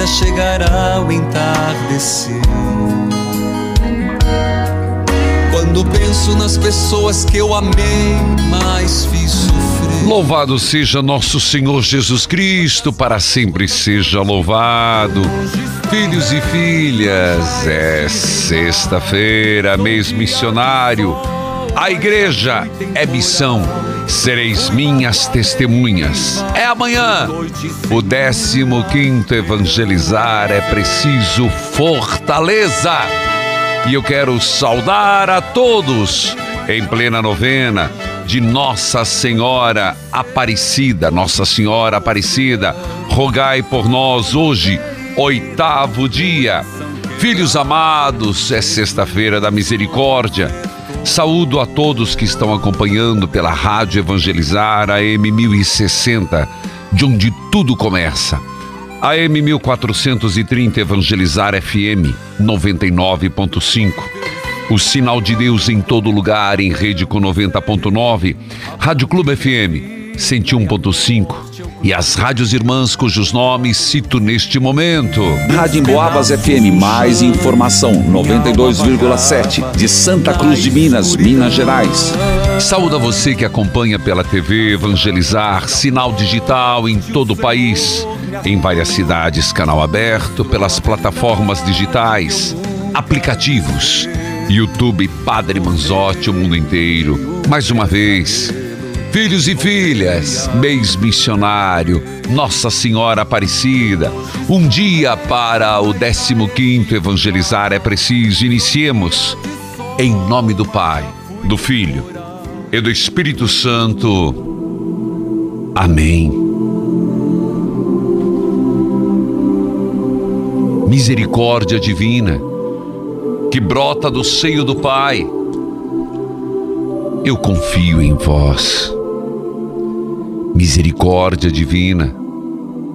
Vida chegará o entardecer. Quando penso nas pessoas que eu amei, mas fiz sofrer. Louvado seja nosso Senhor Jesus Cristo, para sempre seja louvado. Filhos e filhas, é sexta-feira, mês missionário. A igreja é missão, sereis minhas testemunhas. É amanhã, o 15 evangelizar é preciso fortaleza. E eu quero saudar a todos em plena novena de Nossa Senhora Aparecida. Nossa Senhora Aparecida, rogai por nós hoje, oitavo dia. Filhos amados, é sexta-feira da misericórdia. Saúdo a todos que estão acompanhando pela Rádio Evangelizar AM 1060, de onde tudo começa. AM 1430 Evangelizar FM 99.5. O sinal de Deus em todo lugar em rede com 90.9. Rádio Clube FM 101.5. E as rádios irmãs cujos nomes cito neste momento. Rádio Emboabas FM, mais informação, 92,7, de Santa Cruz de Minas, Minas Gerais. Saúde a você que acompanha pela TV Evangelizar, sinal digital em todo o país, em várias cidades, canal aberto, pelas plataformas digitais, aplicativos, YouTube Padre Manzotti, o mundo inteiro. Mais uma vez, filhos e filhas, mês missionário, Nossa Senhora Aparecida, um dia para o 15º Evangelizar é preciso. Iniciemos em nome do Pai, do Filho e do Espírito Santo. Amém. Misericórdia divina que brota do seio do Pai. Eu confio em vós. Misericórdia divina,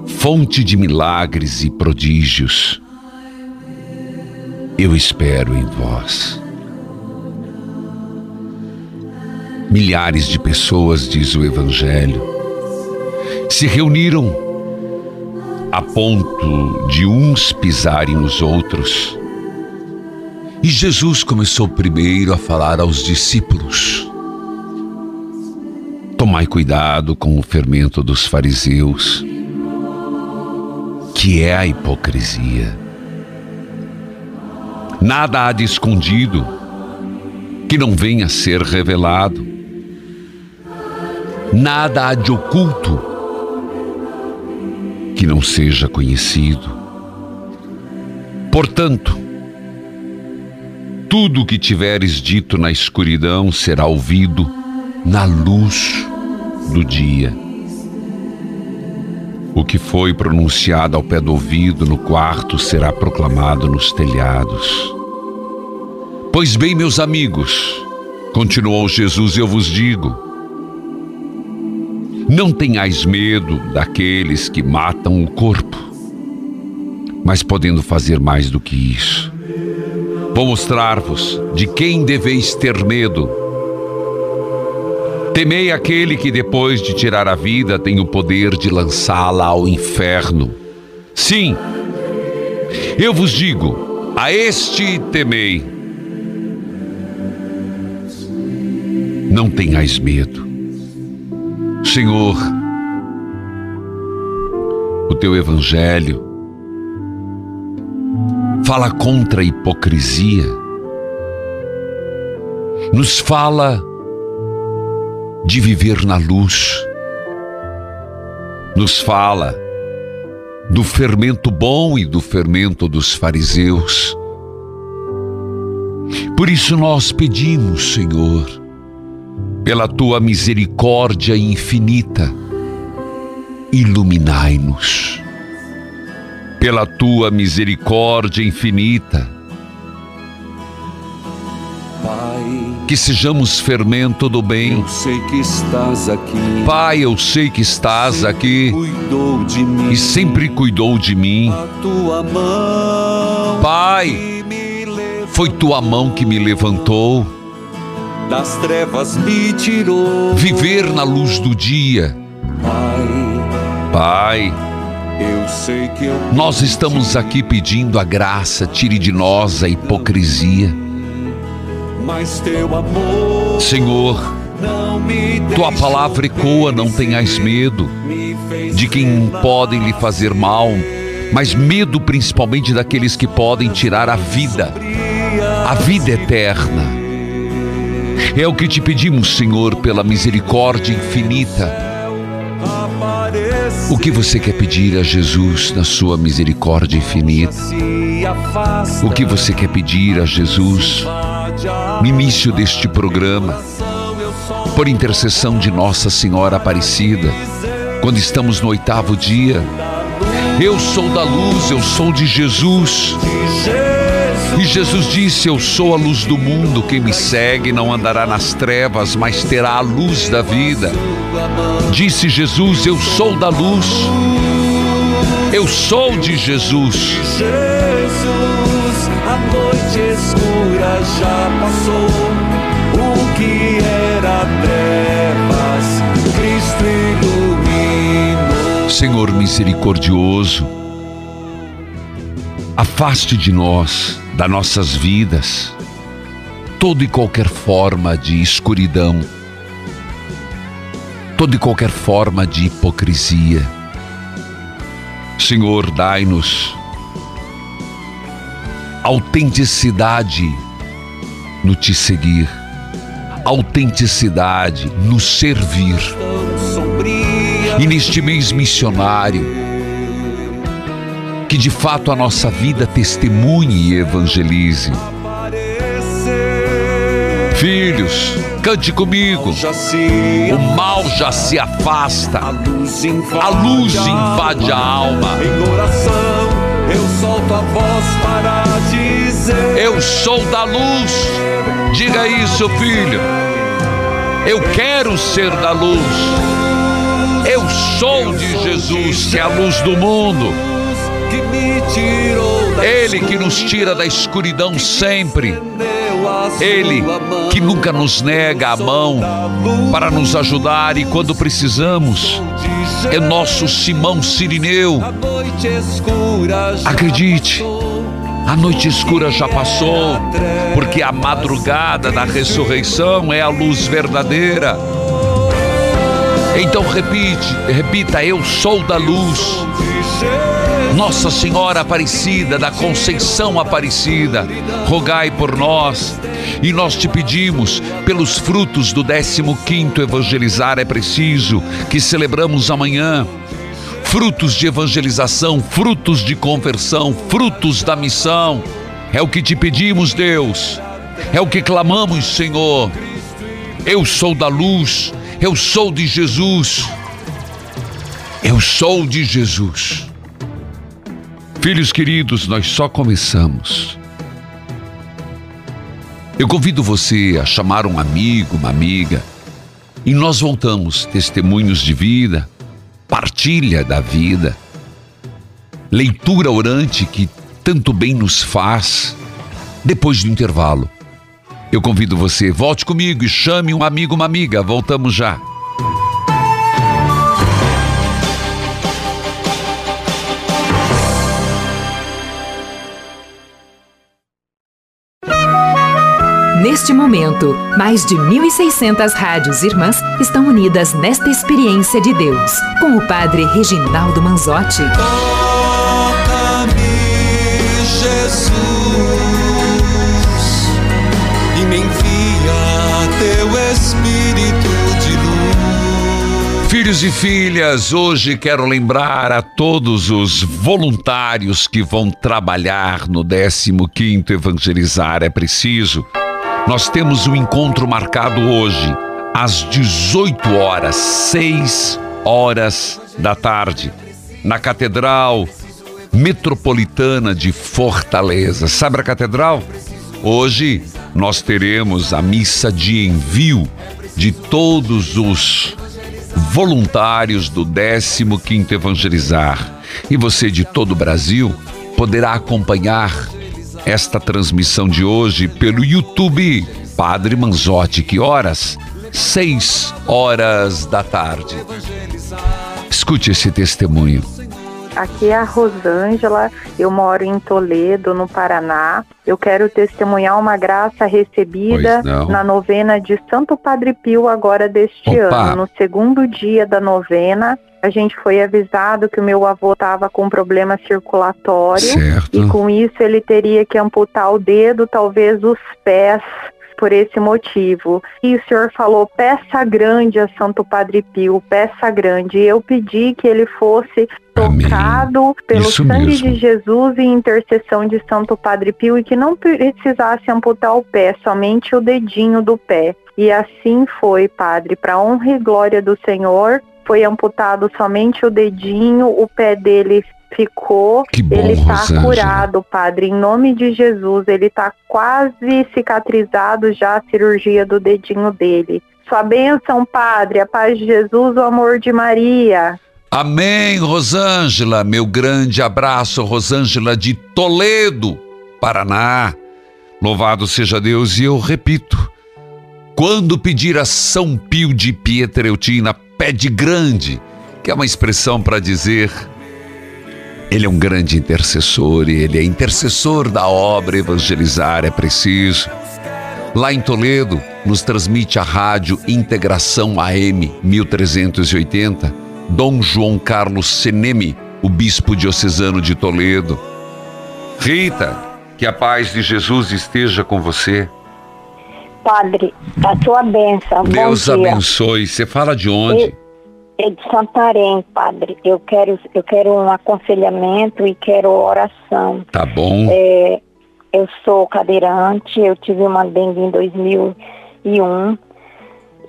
fonte de milagres e prodígios. Eu espero em vós. Milhares de pessoas, diz o Evangelho, se reuniram a ponto de uns pisarem os outros. E Jesus começou primeiro a falar aos discípulos: Tomai cuidado com o fermento dos fariseus, que é a hipocrisia. Nada há de escondido que não venha a ser revelado. Nada há de oculto que não seja conhecido. Portanto, tudo o que tiveres dito na escuridão será ouvido na luz do dia. O que foi pronunciado ao pé do ouvido no quarto será proclamado nos telhados. Pois bem, meus amigos, continuou Jesus, eu vos digo: não tenhais medo daqueles que matam o corpo, mas podendo fazer mais do que isso. Vou mostrar-vos de quem deveis ter medo. Temei aquele que depois de tirar a vida tem o poder de lançá-la ao inferno. Sim, eu vos digo, a este temei. Não tenhais medo. Senhor, o teu evangelho fala contra a hipocrisia, nos fala de viver na luz, nos fala do fermento bom e do fermento dos fariseus. Por isso nós pedimos, Senhor, pela tua misericórdia infinita, iluminai-nos. Pela tua misericórdia infinita, que sejamos fermento do bem. Eu sei que estás aqui. Pai, eu sei que estás aqui Cuidou de mim. e sempre cuidou de mim. A tua mão Pai, foi tua mão que me levantou. das trevas me tirou. Viver na luz do dia. Pai, Pai, eu sei que eu nós estamos aqui pedindo a graça, tire de nós a hipocrisia. Mas teu amor Senhor, tua palavra ecoa, não tenhas medo de quem podem lhe fazer mal, mas medo principalmente daqueles que podem tirar a vida, a vida eterna. É o que te pedimos, Senhor, pela misericórdia infinita. O que você quer pedir a Jesus na sua misericórdia infinita? O que você quer pedir a Jesus no início deste programa, por intercessão de Nossa Senhora Aparecida, quando estamos no oitavo dia? Eu sou da luz, eu sou de Jesus. E Jesus disse: Eu sou a luz do mundo. Quem me segue não andará nas trevas, mas terá a luz da vida. Disse Jesus: Eu sou da luz. Eu sou de Jesus. Jesus, a noite já passou. O que era trevas, Cristo iluminou. Senhor misericordioso, afaste de nós, das nossas vidas, toda e qualquer forma de escuridão, toda e qualquer forma de hipocrisia. Senhor, dai-nos autenticidade no te seguir, autenticidade no servir. E neste mês missionário, que de fato a nossa vida testemunhe e evangelize. Filhos, cante comigo. O mal já se afasta, a luz invade, a alma. Em oração, eu solto a voz para dizer: Eu sou da luz. Diga isso, filho. Eu quero ser da luz. Eu sou de Jesus, que é a luz do mundo. Ele que nos tira da escuridão sempre. Ele que nunca nos nega a mão para nos ajudar e quando precisamos. É nosso Simão Sirineu. Acredite. A noite escura já passou, porque a madrugada da ressurreição é a luz verdadeira. Então repite, repita: Eu sou da luz. Nossa Senhora Aparecida, da Conceição Aparecida, rogai por nós. E nós te pedimos, pelos frutos do 15º Evangelizar é Preciso, que celebramos amanhã, frutos de evangelização, frutos de conversão, frutos da missão. É o que te pedimos, Deus. É o que clamamos, Senhor. Eu sou da luz, eu sou de Jesus. Eu sou de Jesus. Filhos queridos, nós só começamos. Eu convido você a chamar um amigo, uma amiga, e nós voltamos testemunhos de vida, partilha da vida, leitura orante que tanto bem nos faz. Depois do intervalo, Eu convido você, volte comigo e chame um amigo, uma amiga. Voltamos já. Neste momento, mais de 1.600 rádios irmãs estão unidas nesta experiência de Deus, com o Padre Reginaldo Manzotti. Toca-me, Jesus, e me envia teu Espírito de luz. Filhos e filhas, hoje quero lembrar a todos os voluntários que vão trabalhar no 15º Evangelizar é Preciso. Nós temos um encontro marcado hoje, às 18 horas, 6 horas da tarde, na Catedral Metropolitana de Fortaleza. Sabe a Catedral? Hoje nós teremos a missa de envio de todos os voluntários do 15º Evangelizar. E você de todo o Brasil poderá acompanhar esta transmissão de hoje pelo YouTube Padre Manzotti. Que horas? 6 horas da tarde. Escute esse testemunho. Aqui é a Rosângela, eu moro em Toledo, no Paraná. Eu quero testemunhar uma graça recebida na novena de Santo Padre Pio agora deste Opa. ano. No segundo dia da novena, a gente foi avisado que o meu avô estava com problema circulatório Certo. e com isso ele teria que amputar o dedo, talvez os pés, por esse motivo. E o senhor falou peça grande a Santo Padre Pio, peça grande. E eu pedi que ele fosse Amém. tocado pelo Isso sangue mesmo. de Jesus e intercessão de Santo Padre Pio e que não precisasse amputar o pé, somente o dedinho do pé. E assim foi, Padre, para honra e glória do Senhor. Foi amputado somente o dedinho, o pé dele ficou. Que bom, ele está curado, Padre, em nome de Jesus. Ele está quase cicatrizado já a cirurgia do dedinho dele. Sua bênção, Padre, a paz de Jesus, o amor de Maria. Amém, Rosângela. Meu grande abraço, Rosângela de Toledo, Paraná. Louvado seja Deus. E eu repito: quando pedir a São Pio de Pietreutina, pede grande, que é uma expressão para dizer. Ele é um grande intercessor e ele é intercessor da obra Evangelizar é Preciso. Lá em Toledo, nos transmite a rádio Integração AM 1380, Dom João Carlos Seneme, o bispo diocesano de Toledo. Rita, que a paz de Jesus esteja com você. Padre, a sua bênção. Deus abençoe. Você fala de onde? É de Santarém, Padre. Eu quero, eu quero um aconselhamento e quero oração. Tá bom. É, eu sou cadeirante, eu tive uma dengue em 2001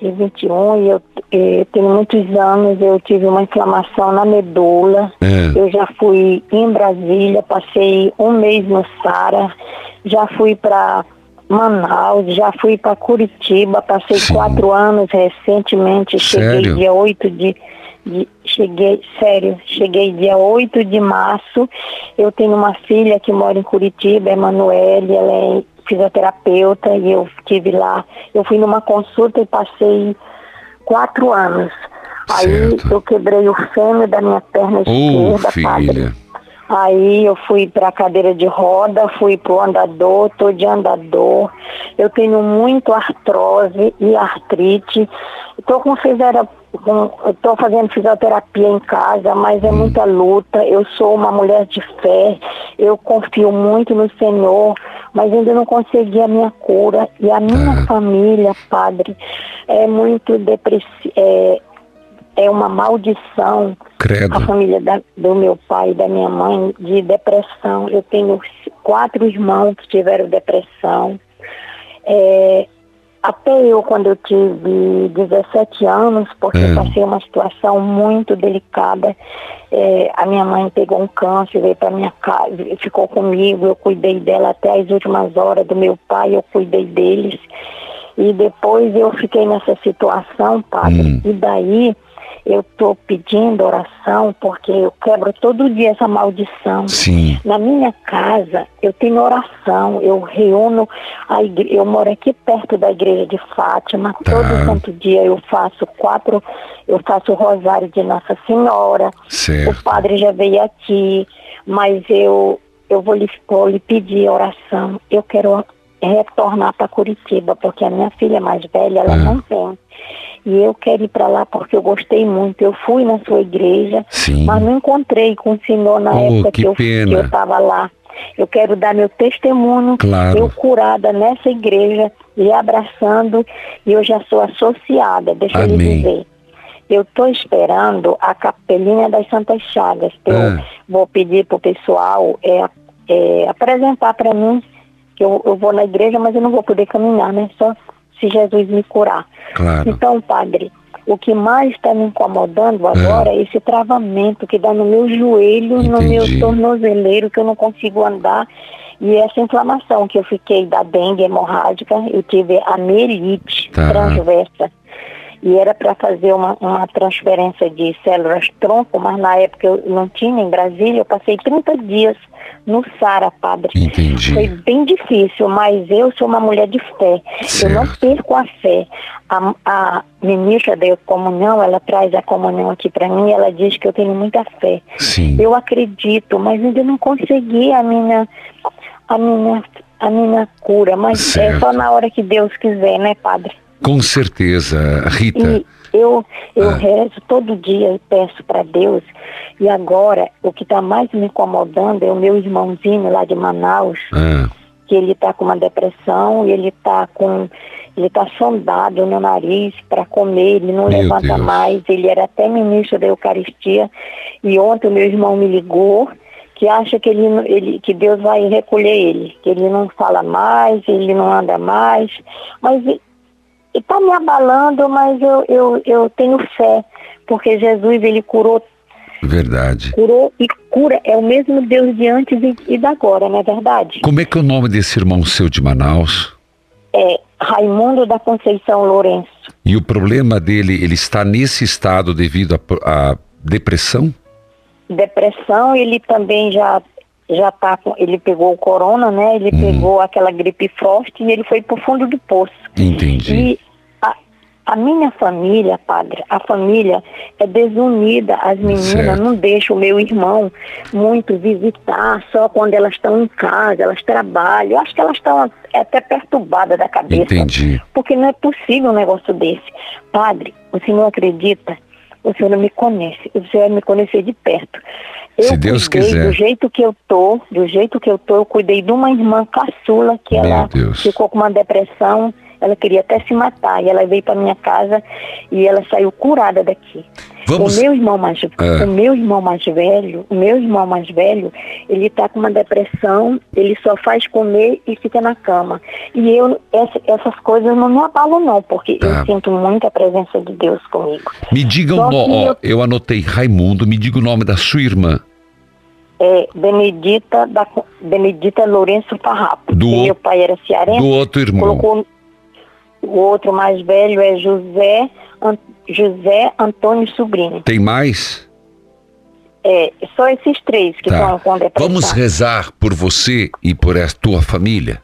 e 21 e eu, eh, tenho muitos anos, eu tive uma inflamação na medula. É. Eu já fui em Brasília, passei um mês no Sara, já fui para Manaus, já fui para Curitiba, passei Sim. quatro anos recentemente, cheguei Sério? dia 8 de, de- cheguei, sério, cheguei dia 8 de março. Eu tenho uma filha que mora em Curitiba, Emanuele, ela é fisioterapeuta e eu estive lá. Eu fui numa consulta e passei quatro anos. Aí Certo. eu quebrei o fêmur da minha perna Ô, esquerda, padre. Aí eu fui para cadeira de roda, fui pro andador, tô de andador. Eu tenho muito artrose e artrite. Tô com eu tô fazendo fisioterapia em casa, mas é muita luta. Eu sou uma mulher de fé. Eu confio muito no Senhor, mas ainda não consegui a minha cura. E a minha família, padre, é muito depressiva. É, é uma maldição Credo. a família da- do meu pai e da minha mãe de depressão. Eu tenho quatro irmãos que tiveram depressão. É, até eu, quando eu tive 17 anos, porque É. eu passei uma situação muito delicada, é, a minha mãe pegou um câncer, veio para minha casa, ficou comigo, eu cuidei dela até as últimas horas do meu pai, eu cuidei deles. E depois eu fiquei nessa situação, padre, Hum. e daí eu estou pedindo oração porque eu quebro todo dia essa maldição. Sim. Na minha casa, eu tenho oração, eu reúno, a igre... eu moro aqui perto da igreja de Fátima, Tá. todo santo dia eu faço quatro, eu faço o rosário de Nossa Senhora, Certo. o padre já veio aqui, mas eu, eu vou, lhe, vou lhe pedir oração, eu quero retornar para Curitiba, porque a minha filha mais velha, ela Ah. não vem. E eu quero ir para lá porque eu gostei muito. Eu fui na sua igreja, Sim. mas não encontrei com o senhor na Oh, época que que eu estava lá. Eu quero dar meu testemunho, Claro. eu curada nessa igreja, lhe abraçando, e eu já sou associada, deixa eu lhe Amém. dizer. Eu estou esperando a capelinha das Santas Chagas. Eu Ah. vou pedir para o pessoal é, é, apresentar para mim que eu, eu vou na igreja, mas eu não vou poder caminhar, né? Só se Jesus me curar. Claro. Então, padre, o que mais está me incomodando agora é esse travamento que dá no meu joelho, no meu Entendi. tornozeleiro, que eu não consigo andar. E essa inflamação que eu fiquei da dengue hemorrágica, eu tive a mielite Tá. transversa. E era para fazer uma, uma transferência de células tronco, mas na época eu não tinha em Brasília. Eu passei 30 dias no Sara, padre. Entendi. Foi bem difícil, mas eu sou uma mulher de fé. Eu não Certo. perco a fé. A, a ministra da comunhão, ela traz a comunhão aqui para mim, ela diz que eu tenho muita fé. Sim. Eu acredito, mas ainda não consegui a minha, a minha, a minha cura. Mas Certo. é só na hora que Deus quiser, né, padre? Com certeza, Rita. E eu, eu Ah. rezo todo dia e peço para Deus. E agora, o que está mais me incomodando é o meu irmãozinho lá de Manaus, Ah, que ele está com uma depressão e ele está com. Ele está sondado no nariz para comer, ele não Meu levanta Deus. mais, ele era até ministro da Eucaristia. E ontem o meu irmão me ligou que acha que, ele, ele, que Deus vai recolher ele, que ele não fala mais, ele não anda mais. Mas está me abalando, mas eu, eu, eu tenho fé, porque Jesus ele curou, verdade. curou e cura. É o mesmo Deus de antes e, e da agora, não é verdade? Como é que é o nome desse irmão seu de Manaus? É Raimundo da Conceição Lourenço. E o problema dele, ele está nesse estado devido à depressão? Depressão, ele também já já tá com, ele pegou o corona, né? Ele pegou aquela gripe frost e ele foi pro fundo do poço. Entendi. E a, minha família, padre, a família é desunida. As meninas Certo. não deixam o meu irmão muito visitar, só quando elas estão em casa, elas trabalham. Eu acho que elas estão até perturbadas da cabeça. Entendi. Porque não é possível um negócio desse. Padre, o senhor acredita? O senhor não me conhece. O senhor vai me conhecer de perto. Eu Se Deus quiser. Do jeito que eu tô, do jeito que eu tô, eu cuidei de uma irmã caçula que Meu ela Deus. ficou com uma depressão. Ela queria até se matar. E ela veio para minha casa e ela saiu curada daqui. Vamos- O meu irmão mais, É. o meu irmão mais velho, o meu irmão mais velho, ele tá com uma depressão, ele só faz comer e fica na cama. E eu, essa- essas coisas não me abalam não, porque Tá. eu sinto muita presença de Deus comigo. Me diga o Só nome, que ó, eu- eu anotei Raimundo, me diga o nome da sua irmã. É Benedita, da, Benedita Lourenço Farrapo. Do meu pai era cearense. Do outro irmão. Colocou o outro mais velho é José, An- José Antônio Sobrinho. Tem mais? É, só esses três que Tá. estão com depressão. Vamos rezar por você e por a tua família?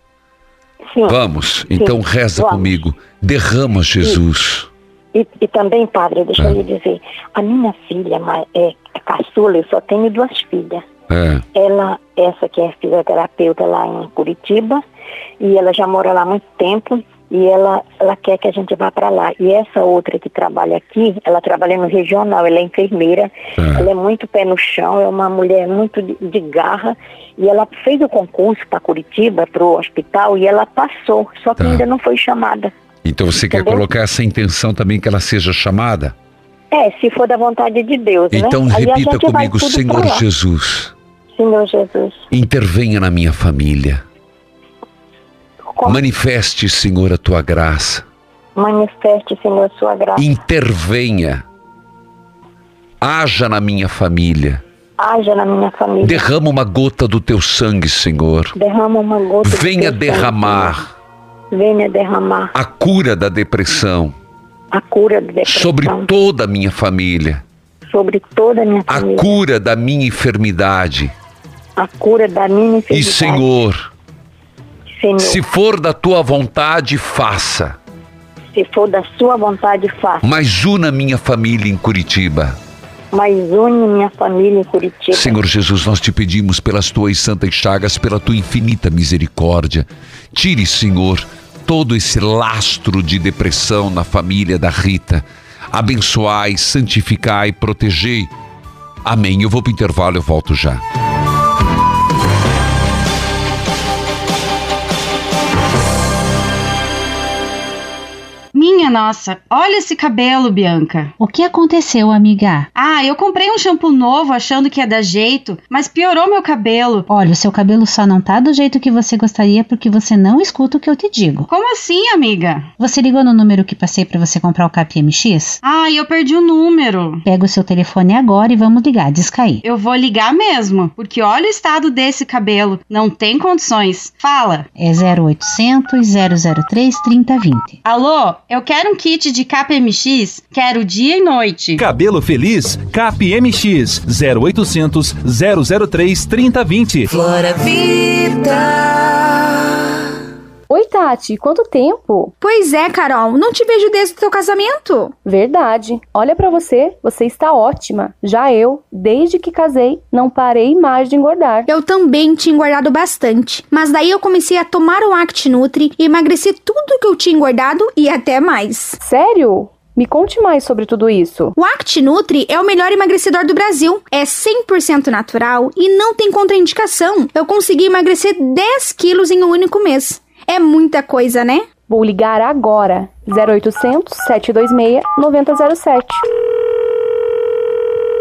Sim. Vamos. Então reza Vamos. comigo. Derrama, Jesus. E, e também, padre, deixa Ah. eu lhe dizer, a minha filha é a caçula, eu só tenho duas filhas. É. Ela, essa que é fisioterapeuta lá em Curitiba, e ela já mora lá há muito tempo, e ela, ela quer que a gente vá para lá. E essa outra que trabalha aqui, ela trabalha no regional, ela é enfermeira, Tá. ela é muito pé no chão, é uma mulher muito de, de garra, e ela fez o concurso para Curitiba, para o hospital, e ela passou, só que Tá. ainda não foi chamada. Então você quer Entendeu? colocar essa intenção também que ela seja chamada? É, se for da vontade de Deus, Então né? Aí a repita comigo, Senhor. Jesus, Senhor Jesus. intervenha na minha família. Manifeste, Senhor, a tua graça. Manifeste, Senhor, sua graça. Intervenha. Haja na minha família. Haja na minha família. Derrama uma gota do teu sangue, Senhor. Derrama uma gota. Venha sangue, derramar Senhor. Venha derramar a cura da depressão. a cura da depressão. Sobre toda a minha família. Sobre toda a minha A família. cura da minha enfermidade. A cura da minha enfermidade. E, Senhor, Senhor, se for da tua vontade, faça. se for da sua vontade, faça. Mas una minha família em Curitiba. Mas une minha família em Curitiba. Senhor Jesus, nós te pedimos pelas tuas santas chagas, pela tua infinita misericórdia. Tire, Senhor, todo esse lastro de depressão na família da Rita. Abençoai, santificai, protegei. Amém. Eu vou para o intervalo, eu volto já. Minha nossa, olha esse cabelo, Bianca. O que aconteceu, amiga? Ah, eu comprei um shampoo novo achando que ia dar jeito, mas piorou meu cabelo. Olha, o seu cabelo só não tá do jeito que você gostaria porque você não escuta o que eu te digo. Como assim, amiga? Você ligou no número que passei pra você comprar o KPMX? Ah, eu perdi o número. Pega o seu telefone agora e vamos ligar, descair. Eu vou ligar mesmo, porque olha o estado desse cabelo. Não tem condições. Fala. É 0800 003 3020. Alô, eu quero um kit de KPMX, quero dia e noite. Cabelo Feliz, CapMX 0800 003 3020. Flora Vida. Oi, Tati, quanto tempo? Pois é, Carol, não te vejo desde o teu casamento. Verdade. Olha pra você, você está ótima. Já eu, desde que casei, não parei mais de engordar. Eu também tinha engordado bastante, mas daí eu comecei a tomar o Act Nutri e emagreci tudo que eu tinha engordado e até mais. Sério? Me conte mais sobre tudo isso. O Act Nutri é o melhor emagrecedor do Brasil. É 100% natural e não tem contraindicação. Eu consegui emagrecer 10 quilos em um único mês. É muita coisa, né? Vou ligar agora. 0800 726 9007.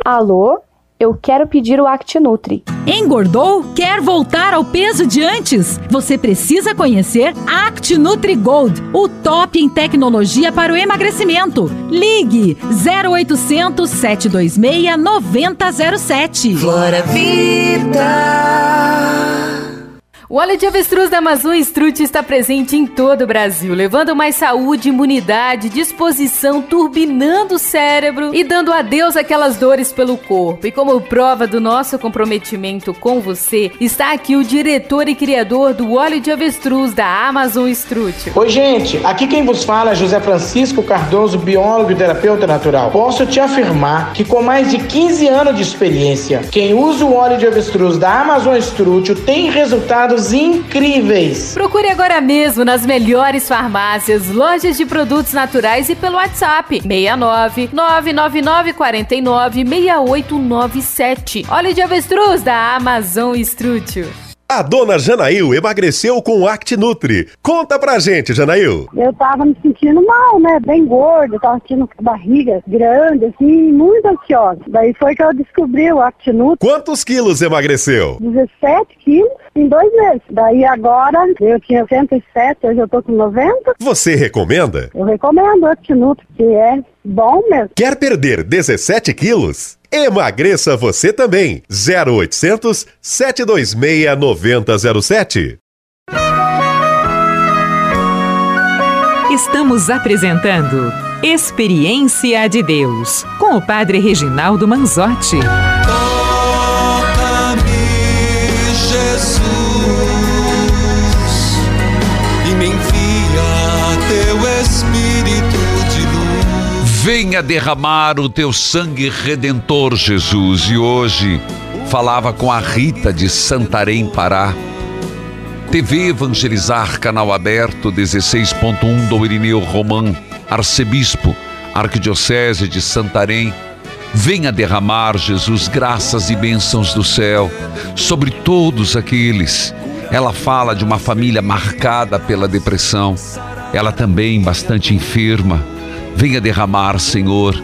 Alô? Eu quero pedir o Act Nutri. Engordou? Quer voltar ao peso de antes? Você precisa conhecer Act Nutri Gold, o top em tecnologia para o emagrecimento. Ligue 0800 726 9007. Flora Vida. O óleo de avestruz da Amazon Strut está presente em todo o Brasil, levando mais saúde, imunidade, disposição, turbinando o cérebro e dando adeus àquelas dores pelo corpo. E como prova do nosso comprometimento com você, está aqui o diretor e criador do óleo de avestruz da Amazon Strut. Oi, gente. Aqui quem vos fala é José Francisco Cardoso, biólogo e terapeuta natural. Posso te afirmar que com mais de 15 anos de experiência, quem usa o óleo de avestruz da Amazon Strut tem resultados incríveis. Procure agora mesmo nas melhores farmácias, lojas de produtos naturais e pelo WhatsApp 69 999 49 6897. Óleo de avestruz da Amazon Strútil. A dona Janaíl emagreceu com o ActiNutri. Conta pra gente, Janaíl. Eu tava me sentindo mal, né? Bem gorda, tava sentindo barriga grande, assim, muito ansiosa. Daí foi que eu descobri o ActiNutri. Quantos quilos emagreceu? 17 quilos em dois meses. Daí agora eu tinha 107, hoje eu tô com 90. Você recomenda? Eu recomendo o ActiNutri, que é bom mesmo. Quer perder 17 quilos? Emagreça você também. 0800 726 9007. Estamos apresentando Experiência de Deus com o Padre Reginaldo Manzotti. Venha derramar o teu sangue redentor, Jesus. E hoje falava com a Rita de Santarém, Pará. TV Evangelizar, canal aberto 16.1 do Irineu Romão, arcebispo, Arquidiocese de Santarém. Venha derramar, Jesus, graças e bênçãos do céu sobre todos aqueles. Ela fala de uma família marcada pela depressão. Ela também bastante enferma. Venha derramar, Senhor,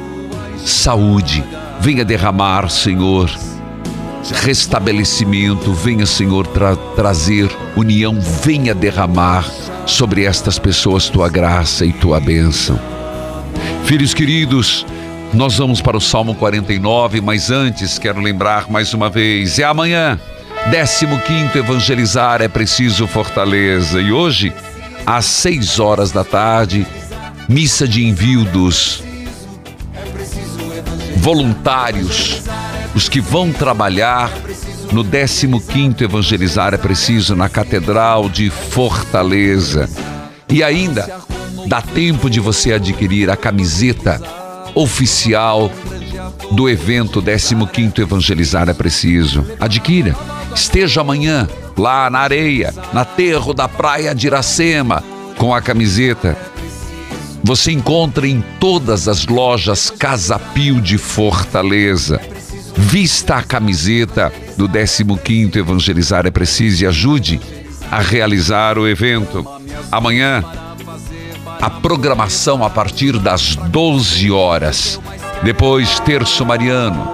saúde. Venha derramar, Senhor, restabelecimento. Venha, Senhor, tra trazer união. Venha derramar sobre estas pessoas tua graça e tua bênção. Filhos queridos, nós vamos para o Salmo 49, mas antes quero lembrar mais uma vez: é amanhã, 15 Evangelizar é preciso fortaleza. E hoje, às 6 horas da tarde, missa de envio dos voluntários, os que vão trabalhar no 15º Evangelizar é Preciso na Catedral de Fortaleza. E ainda dá tempo de você adquirir a camiseta oficial do evento 15º Evangelizar é Preciso. Adquira. Esteja amanhã lá na areia, na terro da praia de Iracema, com a camiseta. Você encontra em todas as lojas Casa Pio de Fortaleza. Vista a camiseta do 15º Evangelizar é Preciso e ajude a realizar o evento. Amanhã, a programação a partir das 12 horas. Depois, Terço Mariano,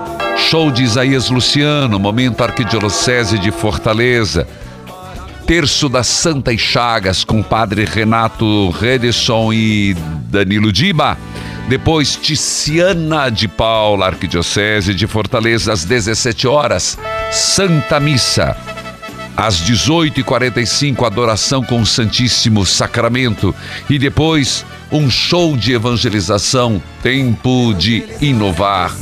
show de Isaías Luciano, Momento Arquidiocese de Fortaleza. Terço das Santas Chagas com Padre Renato Redesson e Danilo Diba. Depois, Ticiana de Paula, Arquidiocese de Fortaleza, às 17 horas. Santa Missa. Às 18h45, adoração com o Santíssimo Sacramento. E depois, um show de evangelização. Tempo de inovar.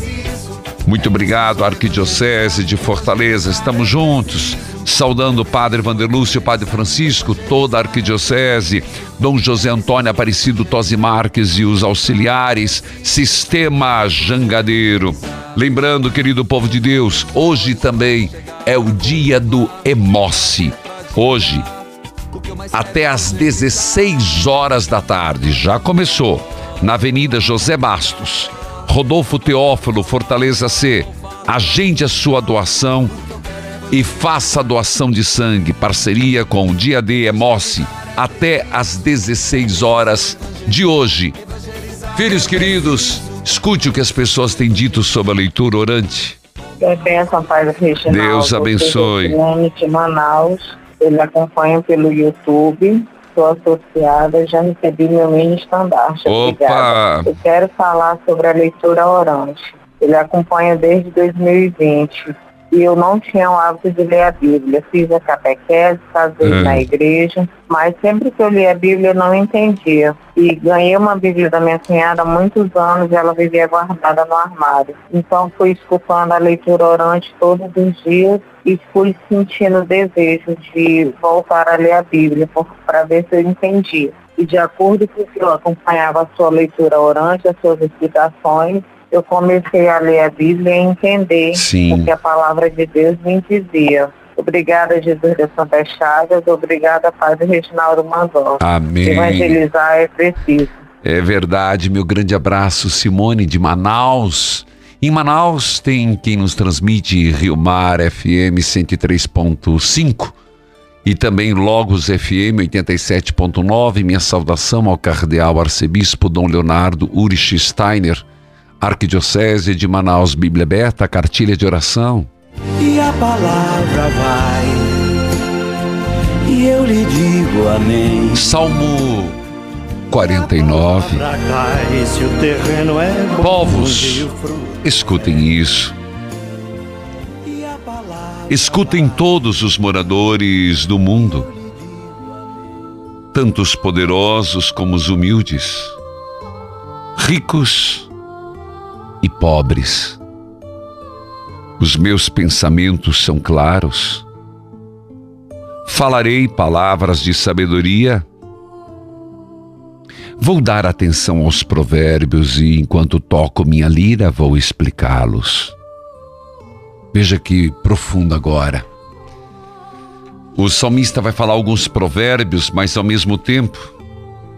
Muito obrigado, Arquidiocese de Fortaleza. Estamos juntos. Saudando o Padre Vanderlúcio, Padre Francisco, toda a Arquidiocese, Dom José Antônio Aparecido Tosi Marques e os auxiliares, Sistema Jangadeiro. Lembrando, querido povo de Deus, hoje também é o dia do Emoce. Hoje, até às 16 horas da tarde, já começou, na Avenida José Bastos, Rodolfo Teófilo, Fortaleza C. Agende a sua doação e faça doação de sangue, parceria com o Dia D Emoce, até às 16 horas de hoje. Filhos queridos, escute o que as pessoas têm dito sobre a leitura orante. Reginaldo. Deus abençoe. de Manaus, ele acompanha pelo YouTube. Sou associada, já recebi meu mini estandarte. Opa! Eu quero falar sobre a leitura orante. Ele acompanha desde 2020 e eu não tinha o hábito de ler a Bíblia. Fiz a catequese, casei É. na igreja, mas sempre que eu lia a Bíblia eu não entendia. E ganhei uma Bíblia da minha cunhada há muitos anos e ela vivia guardada no armário. Então fui escutando a leitura orante todos os dias e fui sentindo o desejo de voltar a ler a Bíblia para ver se eu entendia. E de acordo com que eu acompanhava a sua leitura orante, as suas explicações, eu comecei a ler a Bíblia e entender Sim. o que a palavra de Deus me dizia. Obrigada, Jesus das Santas Chagas. Obrigada, Padre Reginaldo Manzó. Amém. Evangelizar é preciso. É verdade, meu grande abraço, Simone de Manaus. Em Manaus tem quem nos transmite Rio Mar FM 103.5 e também Logos FM 87.9. Minha saudação ao cardeal arcebispo Dom Leonardo Urich Steiner, Arquidiocese de Manaus, Bíblia Aberta, cartilha de oração. E a palavra vai, e eu lhe digo amém. Salmo 49. Pra cá, e se o terreno é bom, Povos, escutem isso. Escutem todos os moradores do mundo, tanto os poderosos como os humildes, ricos e pobres. Os meus pensamentos são claros. Falarei palavras de sabedoria. Vou dar atenção aos provérbios e, enquanto toco minha lira, vou explicá-los. Veja que profundo agora. O salmista vai falar alguns provérbios, mas ao mesmo tempo,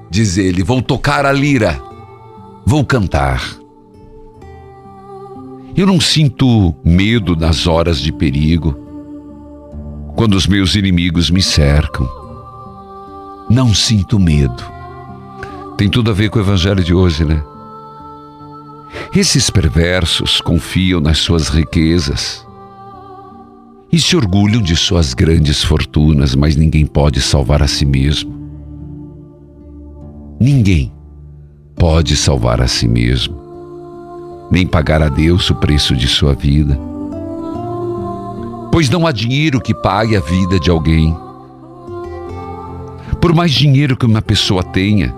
diz ele: Vou tocar a lira, vou cantar. Eu não sinto medo nas horas de perigo, quando os meus inimigos me cercam. Não sinto medo. Tem tudo a ver com o evangelho de hoje, né? Esses perversos confiam nas suas riquezas e se orgulham de suas grandes fortunas, mas ninguém pode salvar a si mesmo. Ninguém pode salvar a si mesmo, nem pagar a Deus o preço de sua vida. Pois não há dinheiro que pague a vida de alguém. Por mais dinheiro que uma pessoa tenha,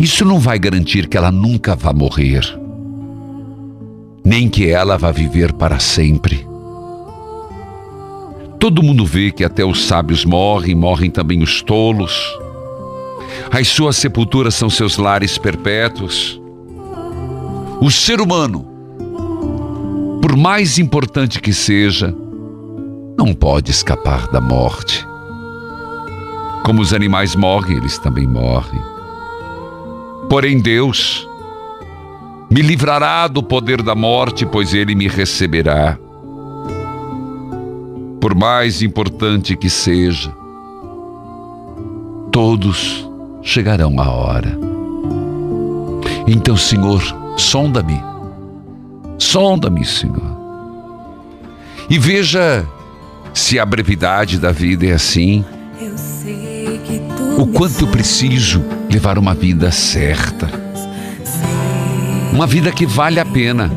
Isso não vai garantir que ela nunca vá morrer, nem que ela vá viver para sempre. Todo mundo vê que até os sábios morrem, morrem também os tolos. As suas sepulturas são seus lares perpétuos. O ser humano, por mais importante que seja, não pode escapar da morte. Como os animais morrem, eles também morrem. Porém, Deus me livrará do poder da morte, pois ele me receberá. Por mais importante que seja, todos chegarão a hora. Então, Senhor, sonda-me. Sonda-me, Senhor. E veja se a brevidade da vida é assim. O quanto eu preciso levar uma vida certa. Uma vida que vale a pena.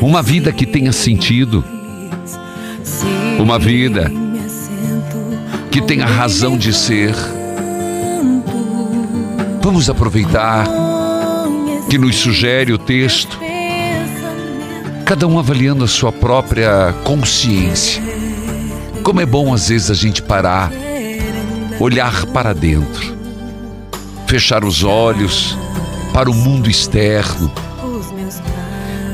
Uma vida que tenha sentido. Uma vida que tenha razão de ser. Vamos aproveitar que nos sugere o texto, cada um avaliando a sua própria consciência. Como é bom às vezes a gente parar, olhar para dentro, fechar os olhos para o mundo externo.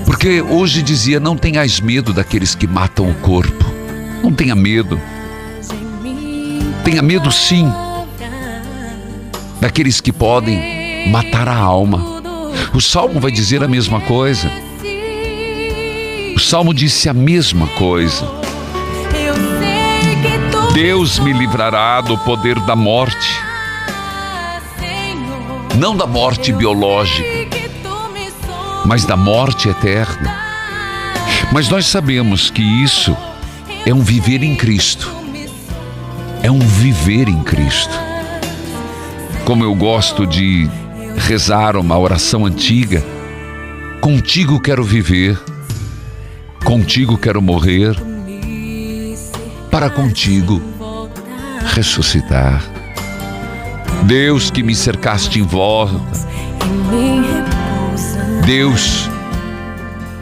Porque hoje dizia: não tenhais medo daqueles que matam o corpo. Não tenha medo. Tenha medo sim daqueles que podem matar a alma. O salmo vai dizer a mesma coisa. O salmo disse a mesma coisa. Deus me livrará do poder da morte. Não da morte biológica, mas da morte eterna. Mas nós sabemos que isso é um viver em Cristo. É um viver em Cristo. Como eu gosto de rezar uma oração antiga: Contigo quero viver, contigo quero morrer, para contigo ressuscitar. Deus que me cercaste em volta, Deus,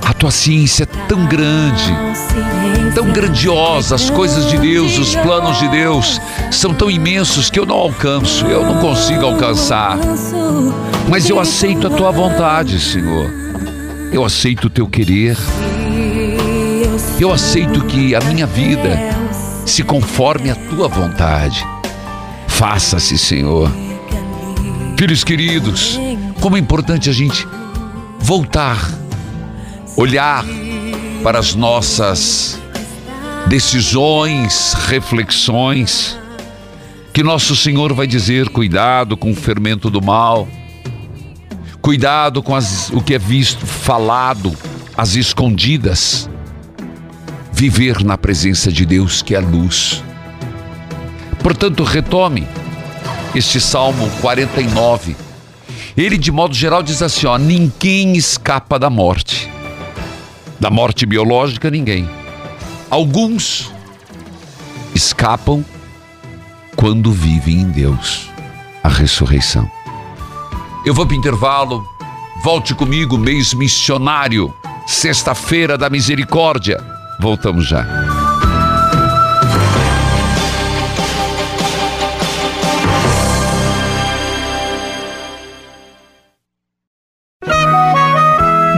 a tua ciência é tão grande, tão grandiosa, as coisas de Deus, os planos de Deus são tão imensos que eu não alcanço, eu não consigo alcançar. Mas eu aceito a tua vontade, Senhor. Eu aceito o teu querer. Eu aceito que a minha vida se conforme à tua vontade. Faça-se, Senhor. Filhos queridos, como é importante a gente voltar, olhar para as nossas decisões, reflexões, que nosso Senhor vai dizer: cuidado com o fermento do mal, cuidado com as, o que é visto, falado, as escondidas. Viver na presença de Deus, que é a luz. Portanto, retome este Salmo 49. Ele, de modo geral, diz assim: ó, ninguém escapa da morte. Da morte biológica, ninguém. Alguns escapam quando vivem em Deus a ressurreição. Eu vou para intervalo. Volte comigo, mês missionário, sexta-feira da misericórdia. Voltamos já.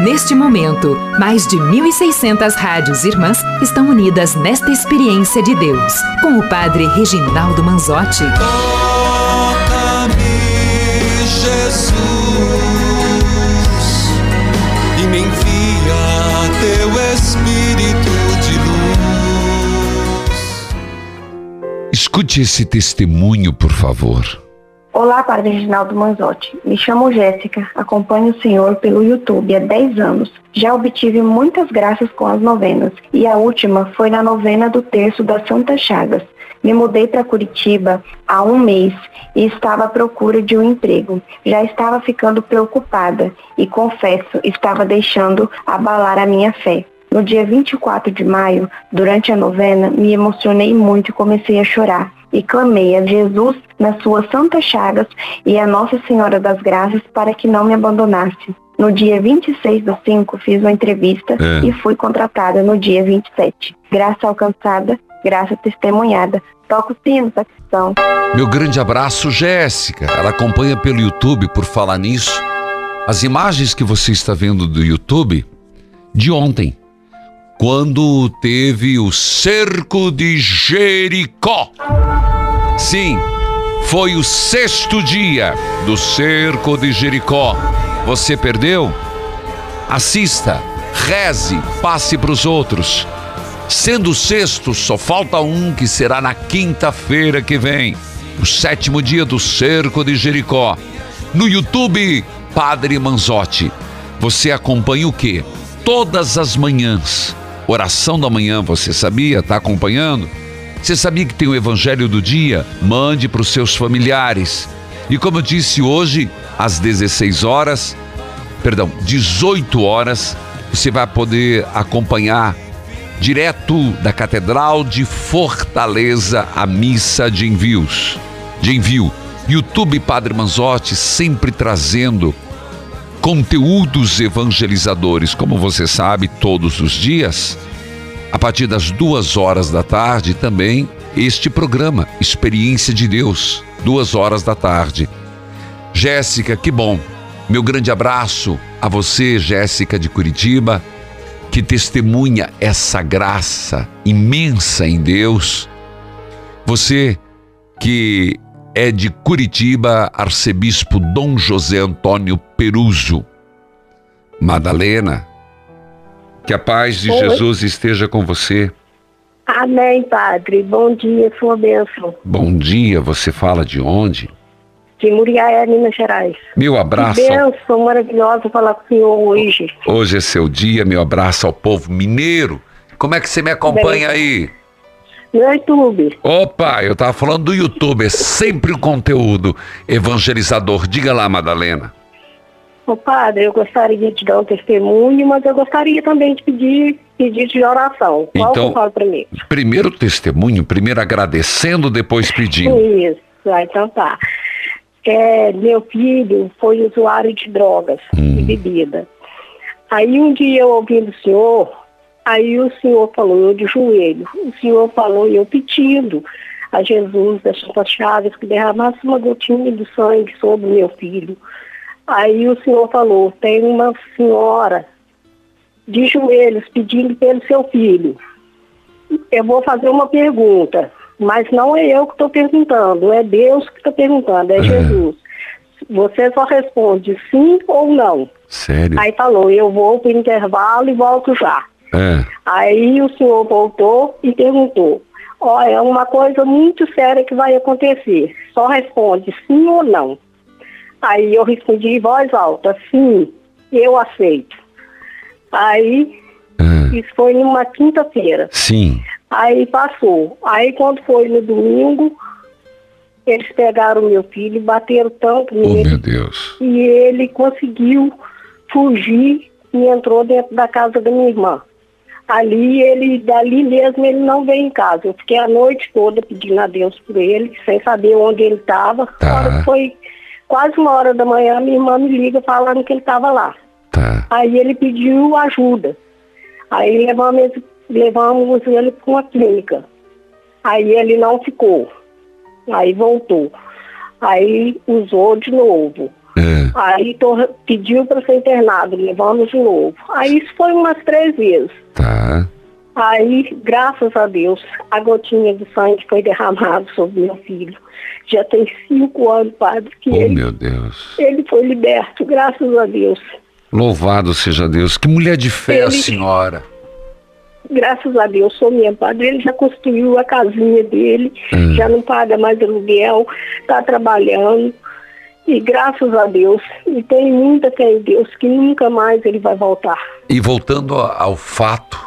Neste momento, mais de 1.600 rádios irmãs estão unidas nesta experiência de Deus, com o Padre Reginaldo Manzotti. Escute esse testemunho, por favor. Olá, Padre Reginaldo Manzotti. Me chamo Jéssica, acompanho o senhor pelo YouTube há 10 anos. Já obtive muitas graças com as novenas e a última foi na novena do terço das Santas Chagas. Me mudei para Curitiba há um mês e estava à procura de um emprego. Já estava ficando preocupada e, confesso, estava deixando abalar a minha fé. No dia 24 de maio, durante a novena, me emocionei muito e comecei a chorar. e clamei a Jesus nas suas santas chagas e a Nossa Senhora das Graças para que não me abandonasse. No dia 26 do 5, fiz uma entrevista É. e fui contratada no dia 27. Graça alcançada, graça testemunhada. Toca o sino, sacristão. Meu grande abraço, Jéssica. Ela acompanha pelo YouTube, por falar nisso. As imagens que você está vendo do YouTube de ontem, quando teve o cerco de Jericó. Sim, foi o sexto dia do cerco de Jericó. Você perdeu? Assista, reze, passe para os outros. Sendo o sexto, só falta um que será na quinta-feira que vem, o sétimo dia do cerco de Jericó. No YouTube, Padre Manzotti. Você acompanha o quê? Todas as manhãs. Oração da manhã, você sabia? Tá acompanhando? Você sabia que tem o Evangelho do Dia? Mande para os seus familiares. E como eu disse hoje, às 16 horas, perdão, 18 horas, você vai poder acompanhar direto da Catedral de Fortaleza a missa de envios. De envio. YouTube Padre Manzotti sempre trazendo conteúdos evangelizadores, como você sabe, todos os dias. A partir das duas horas da tarde também este programa Experiência de Deus, duas horas da tarde. Jéssica, que bom. Meu grande abraço a você, Jéssica de Curitiba, que testemunha essa graça imensa em Deus. Você que é de Curitiba, arcebispo Dom José Antônio Peruso. Madalena, que a paz de Oi. Jesus esteja com você. Amém, Padre. Bom dia, sua bênção. Bom dia, você fala de onde? De Muriaé, Minas Gerais. Meu abraço. Que bênção maravilhosa falar com o senhor hoje. Hoje é seu dia, meu abraço ao povo mineiro. Como é que você me acompanha aí? No YouTube. Opa, eu tava falando do YouTube, é sempre o conteúdo evangelizador. Diga lá, Madalena. Ô, Padre, eu gostaria de dar um testemunho, mas eu gostaria também de pedir pedido de oração. Qual Então- eu falo primeiro? Primeiro testemunho, primeiro agradecendo, depois pedindo. Isso, ah, então tá. É, meu filho foi usuário de drogas e bebida. Aí um dia eu ouvi do senhor, aí o senhor falou, eu de joelho, o senhor falou, e eu pedindo a Jesus das Santas Chaves que derramasse uma gotinha do sangue sobre meu filho. Aí o senhor falou, tem uma senhora de joelhos pedindo pelo seu filho. Eu vou fazer uma pergunta, mas não é eu que estou perguntando, é Deus que está perguntando, é Jesus. Você só responde sim ou não. Sério? Aí falou, eu vou para o intervalo e volto já. É. Aí o senhor voltou e perguntou, olha, é uma coisa muito séria que vai acontecer. Só responde sim ou não. Aí eu respondi em voz alta, sim, eu aceito. Aí, isso foi numa quinta-feira. Sim. Aí passou. Aí quando foi no domingo, eles pegaram meu filho, bateram tanto Oh, nele meu Deus. e ele conseguiu fugir e entrou dentro da casa da minha irmã. Ali ele, dali mesmo ele não veio em casa. Eu fiquei a noite toda pedindo a Deus por ele, sem saber onde ele estava. Foi quase uma hora da manhã, minha irmã me liga falando que ele estava lá. Aí ele pediu ajuda. Aí levamos, levamos ele para uma clínica. Aí ele não ficou. Aí voltou. Aí usou de novo. Aí tor- pediu para ser internado, levamos de novo. Aí isso foi umas três vezes. Tá. Aí, graças a Deus, a gotinha de sangue foi derramada sobre meu filho. Já tem cinco anos, padre, que Oh, ele, meu Deus. ele foi liberto, graças a Deus. Louvado seja Deus. Que mulher de fé a Ele- senhora. Graças a Deus, sou minha padre. Ele já construiu a casinha dele, Hum. já não paga mais aluguel, está trabalhando. E graças a Deus, e tem muita fé em Deus que nunca mais ele vai voltar. E voltando ao fato,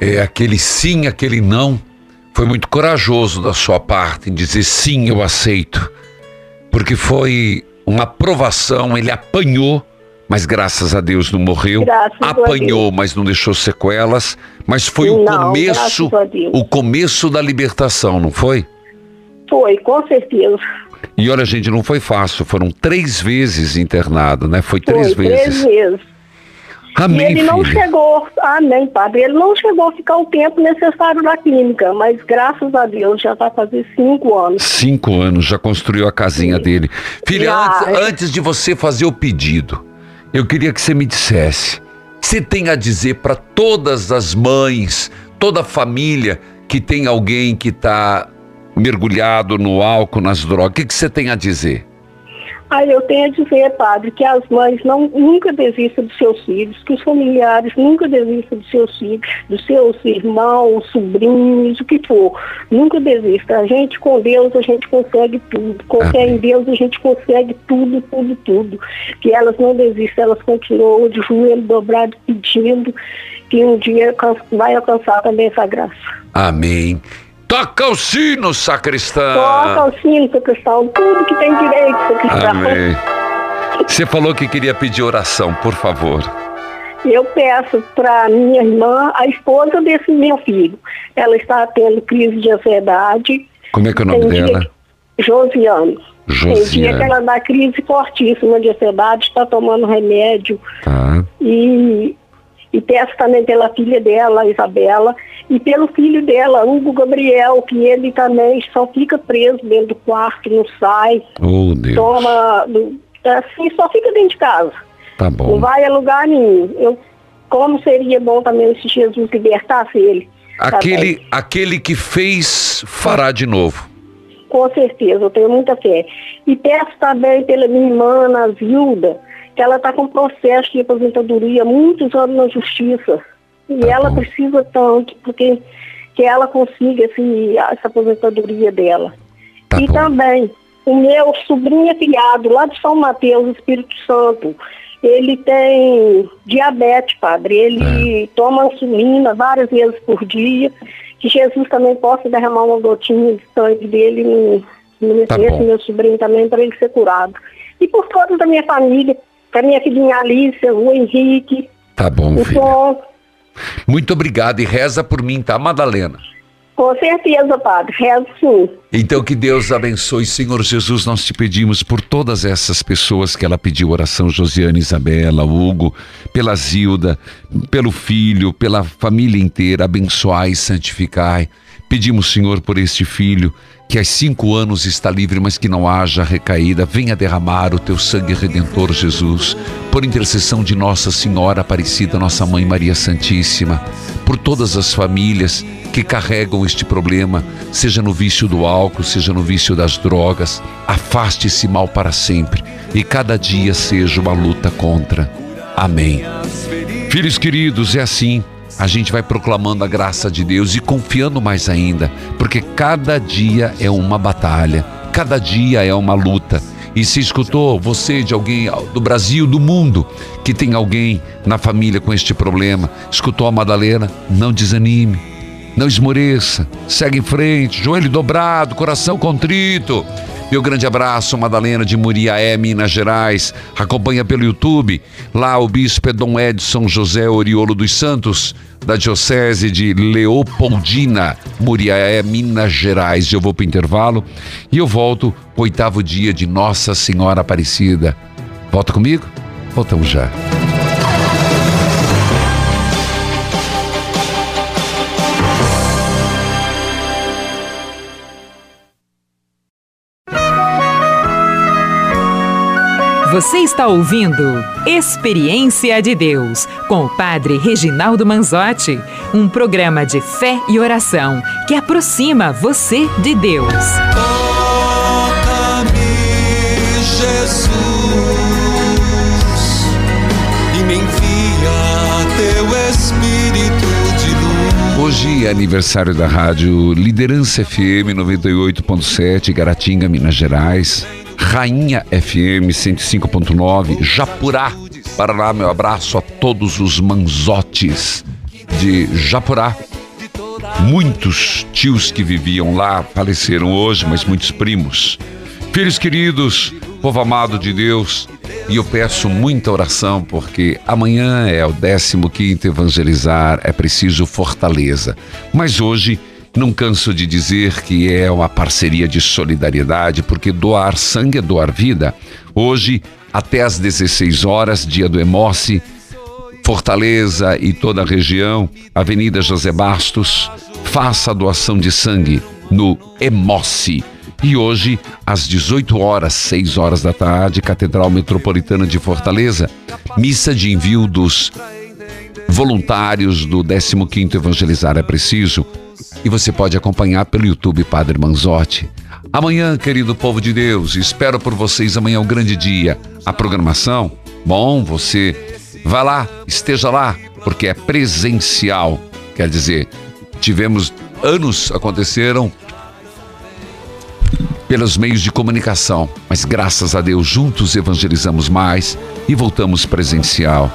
é, aquele sim, aquele não, foi muito corajoso da sua parte em dizer sim, eu aceito. Porque foi uma aprovação, ele apanhou, mas graças a Deus não morreu. Graças a apanhou, mas não deixou sequelas. Mas foi o Não, começo, a Deus. o começo da libertação, não foi? Foi, com certeza. E olha, gente, não foi fácil. Foram três vezes internado, né? Foi três Foi, vezes. Três vezes. Amém, e ele não filha. chegou, amém, padre, ele não chegou a ficar o tempo necessário na clínica, mas graças a Deus já vai fazer cinco anos. Cinco anos, já construiu a casinha dele. Filha, Já, antes, é. antes de você fazer o pedido, eu queria que você me dissesse. Você tem a dizer para todas as mães, toda a família que tem alguém que está mergulhado no álcool, nas drogas, o que, que você tem a dizer? Aí eu tenho a dizer, padre, que as mães não, nunca desistam dos seus filhos, que os familiares nunca desistam dos seus filhos, dos seus irmãos, sobrinhos, o que for. Nunca desista. A gente com Deus, a gente consegue tudo. Com fé em Deus, a gente consegue tudo, tudo, tudo. Que elas não desistam, elas continuam de joelho dobrado pedindo que um dia vai alcançar também essa graça. Amém. Toca o sino, sacristã. Toca o sino, sacristão, tudo que tem direito, sacristão. Amém. Você falou que queria pedir oração, por favor. Eu peço para minha irmã, a esposa desse meu filho. Ela está tendo crise de ansiedade. Como é que é o nome Tem dela? que- Josiane. Tem dia Josiane. que ela dá crise fortíssima de ansiedade, está tomando remédio. Tá. E, e peço também pela filha dela, Isabela, e pelo filho dela, Hugo Gabriel, que ele também só fica preso dentro do quarto, não sai, Oh, Deus. toma, assim, só fica dentro de casa. Tá Não bom. vai a lugar nenhum. Eu, como seria bom também se Jesus libertasse ele. Aquele, aquele que fez, fará de novo. Com certeza, eu tenho muita fé. E peço também pela minha irmã, Zilda, que ela está com processo de aposentadoria muitos anos na justiça. E ela precisa tanto, porque que ela consiga esse, essa aposentadoria dela. e também, o meu sobrinho afilhado, lá de São Mateus, Espírito Santo, ele tem diabetes, padre. Ele toma insulina várias vezes por dia. Que Jesus também possa derramar uma gotinha de sangue dele no, no Tá bom. meu sobrinho também, para ele ser curado. E por toda da minha família, para minha filhinha Alicia, o Henrique, Tá bom, o filho. Tom. Muito obrigado e reza por mim, tá, Madalena? Com certeza, padre. Rezo sim. Então que Deus abençoe, Senhor Jesus. Nós te pedimos por todas essas pessoas que ela pediu oração, Josiane, Isabela, Hugo, pela Zilda, pelo filho, pela família inteira. Abençoai e santificai. Pedimos, Senhor, por este filho que há cinco anos está livre, mas que não haja recaída. Venha derramar o teu sangue redentor, Jesus, por intercessão de Nossa Senhora Aparecida, nossa Mãe Maria Santíssima, por todas as famílias que carregam este problema, seja no vício do álcool, seja no vício das drogas. Afaste esse mal para sempre e cada dia seja uma luta contra. Amém. Filhos queridos, é assim. A gente vai proclamando a graça de Deus e confiando mais ainda, porque cada dia é uma batalha, cada dia é uma luta. E se escutou você de alguém do Brasil, do mundo, que tem alguém na família com este problema, escutou a Madalena, não desanime, não esmoreça, segue em frente, joelho dobrado, coração contrito. Meu grande abraço, Madalena de Muriaé, Minas Gerais. Acompanha pelo YouTube. Lá o bispo é Dom Edson José Oriolo dos Santos, da Diocese de Leopoldina, Muriaé, Minas Gerais. Eu vou para o intervalo e eu volto oitavo dia de Nossa Senhora Aparecida. Volta comigo? Voltamos já. Você está ouvindo Experiência de Deus com o Padre Reginaldo Manzotti, um programa de fé e oração que aproxima você de Deus. Toca-me, Jesus, e me envia teu Espírito de luz. Hoje é aniversário da rádio Liderança FM 98.7, Garatinga, Minas Gerais. Rainha FM 105.9, Japurá, Paraná. Meu abraço a todos os manzotes de Japurá. Muitos tios que viviam lá faleceram hoje, mas muitos primos. Filhos queridos, povo amado de Deus, e eu peço muita oração porque amanhã é o 15 Evangelizar, é preciso fortaleza. Mas hoje Não canso de dizer que é uma parceria de solidariedade, porque doar sangue é doar vida. Hoje, até às 16 horas, dia do Emoce, Fortaleza e toda a região, Avenida José Bastos, faça a doação de sangue no Emoce. E hoje, às 18 horas, 6 horas da tarde, Catedral Metropolitana de Fortaleza, missa de envio dos voluntários do 15º Evangelizar é Preciso. E você pode acompanhar pelo YouTube Padre Manzotti. Amanhã, querido povo de Deus, espero por vocês amanhã um grande dia. A programação, bom, você vá lá, esteja lá, porque é presencial. Quer dizer, tivemos anos aconteceram pelos meios de comunicação, mas graças a Deus juntos evangelizamos mais e voltamos presencial.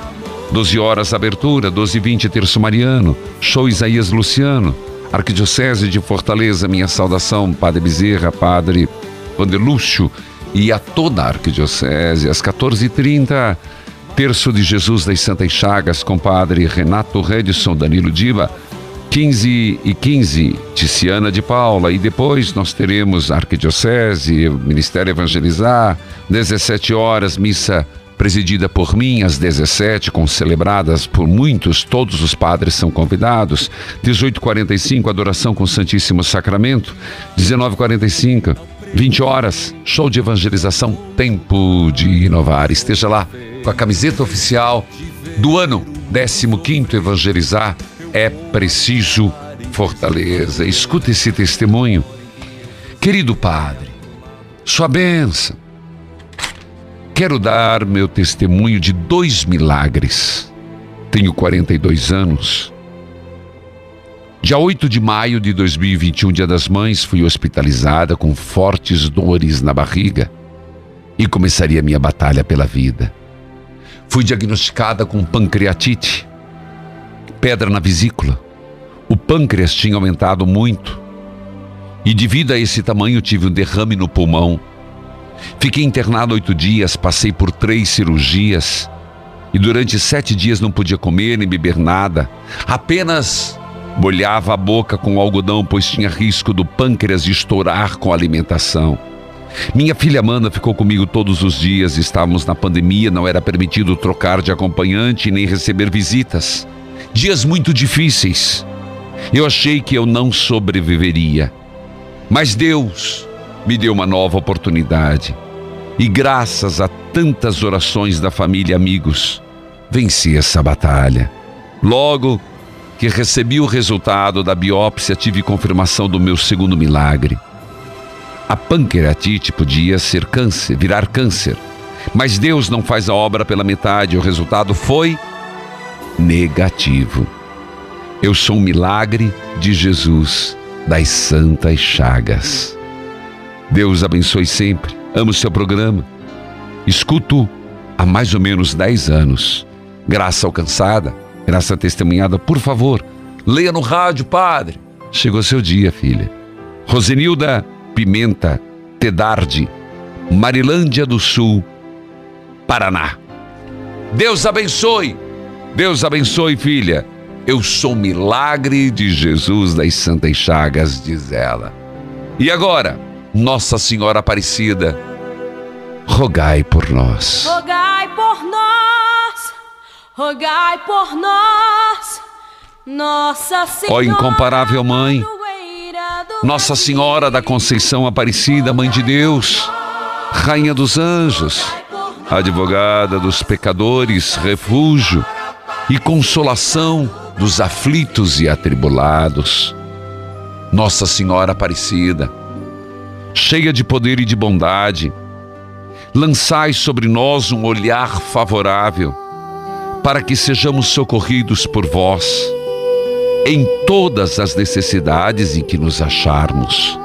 12 horas abertura, 12 e 20 terço mariano, show Isaías Luciano, Arquidiocese de Fortaleza, minha saudação, Padre Bezerra, Padre Vanderlúcio e a toda a Arquidiocese, às 14h30, Terço de Jesus das Santas Chagas, com Padre Renato Redson, Danilo Diva, 15 e 15, Ticiana de Paula, e depois nós teremos Arquidiocese, Ministério Evangelizar, 17 horas, missa presidida por mim às 17, com celebradas por muitos, todos os padres são convidados. 18h45, adoração com o Santíssimo Sacramento. 19h45, 20 horas, show de evangelização, tempo de inovar. Esteja lá com a camiseta oficial do ano 15 Evangelizar é preciso Fortaleza. Escuta esse testemunho. Querido Padre, sua bênção Quero dar meu testemunho de dois milagres. Tenho 42 anos. Dia 8 de maio de 2021, Dia das Mães, fui hospitalizada com fortes dores na barriga e começaria minha batalha pela vida. Fui diagnosticada com pancreatite, pedra na vesícula. O pâncreas tinha aumentado muito e, devido a esse tamanho, tive um derrame no pulmão Fiquei internado oito dias, passei por três cirurgias e durante sete dias não podia comer nem beber nada. Apenas molhava a boca com algodão, pois tinha risco do pâncreas estourar com a alimentação. Minha filha Amanda ficou comigo todos os dias. Estávamos na pandemia, não era permitido trocar de acompanhante nem receber visitas. Dias muito difíceis. Eu achei que eu não sobreviveria. Mas Deus me deu uma nova oportunidade. E graças a tantas orações da família e amigos, venci essa batalha. Logo que recebi o resultado da biópsia, tive confirmação do meu segundo milagre. A pancreatite podia ser câncer, virar câncer. Mas Deus não faz a obra pela metade, o resultado foi negativo. Eu sou um milagre de Jesus das Santas Chagas. Deus abençoe sempre. Amo seu programa. Escuto há mais ou menos 10 anos. Graça alcançada, graça testemunhada, por favor, leia no rádio, padre. Chegou seu dia, filha. Rosenilda Pimenta Tedardi, Marilândia do Sul, Paraná. Deus abençoe. Deus abençoe, filha. Eu sou milagre de Jesus das Santas Chagas, diz ela. E agora? Nossa Senhora Aparecida, rogai por nós. Rogai por nós, rogai por nós, Nossa Senhora. Ó incomparável Mãe, Nossa Senhora da Conceição Aparecida, Mãe de Deus, Rainha dos Anjos, advogada dos pecadores, refúgio e consolação dos aflitos e atribulados. Nossa Senhora Aparecida, cheia de poder e de bondade. Lançai sobre nós um olhar favorável, para que sejamos socorridos por vós em todas as necessidades em que nos acharmos.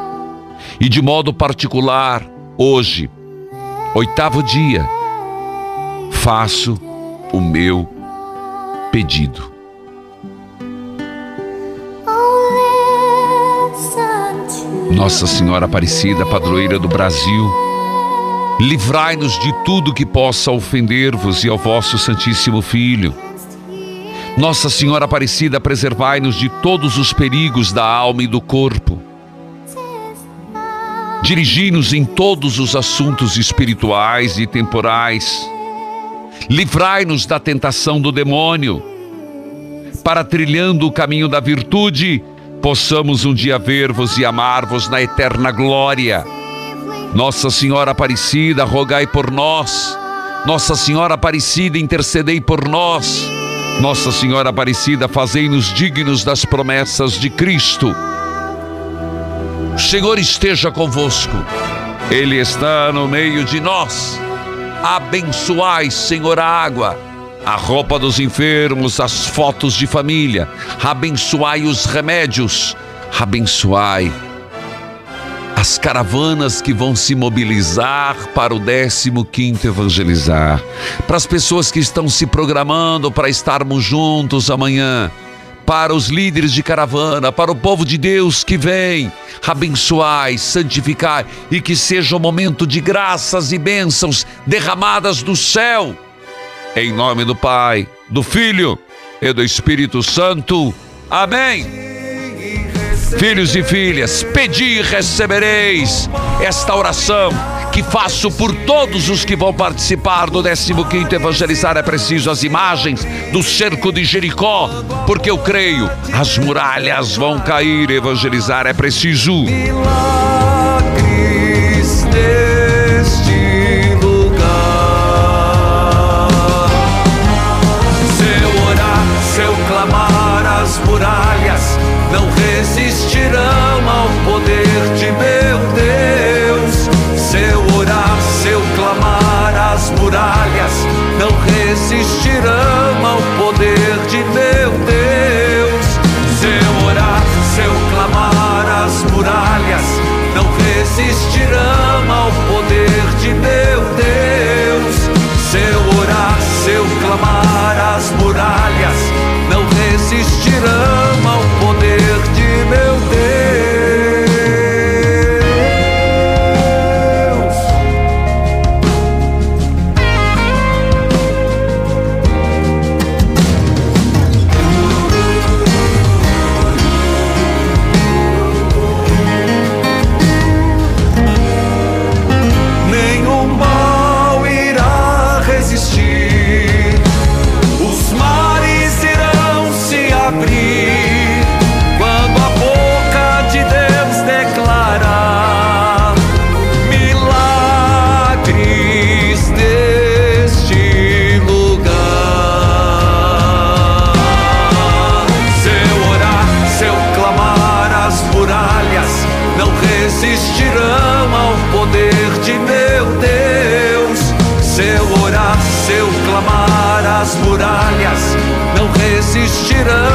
E de modo particular, hoje, oitavo dia, faço o meu pedido. Nossa Senhora Aparecida, padroeira do Brasil, livrai-nos de tudo que possa ofender-vos e ao vosso Santíssimo Filho. Nossa Senhora Aparecida, preservai-nos de todos os perigos da alma e do corpo. Dirigi-nos em todos os assuntos espirituais e temporais. Livrai-nos da tentação do demônio, para trilhando o caminho da virtude, possamos um dia ver-vos e amar-vos na eterna glória. Nossa Senhora Aparecida, rogai por nós. Nossa Senhora Aparecida, intercedei por nós. Nossa Senhora Aparecida, fazei-nos dignos das promessas de Cristo. O Senhor esteja convosco, Ele está no meio de nós. Abençoai, Senhor, a água, a roupa dos enfermos, as fotos de família. Abençoai os remédios. Abençoai as caravanas que vão se mobilizar para o 15º Evangelizar, para as pessoas que estão se programando para estarmos juntos amanhã, para os líderes de caravana, para o povo de Deus que vem, abençoai, santificai e que seja um momento de graças e bênçãos derramadas do céu. Em nome do Pai, do Filho e do Espírito Santo. Amém. Filhos e filhas, pedi e recebereis esta oração que faço por todos os que vão participar do 15º Evangelizar. É preciso as imagens do cerco de Jericó, porque eu creio, as muralhas vão cair. Evangelizar é preciso. Resistirão ao poder não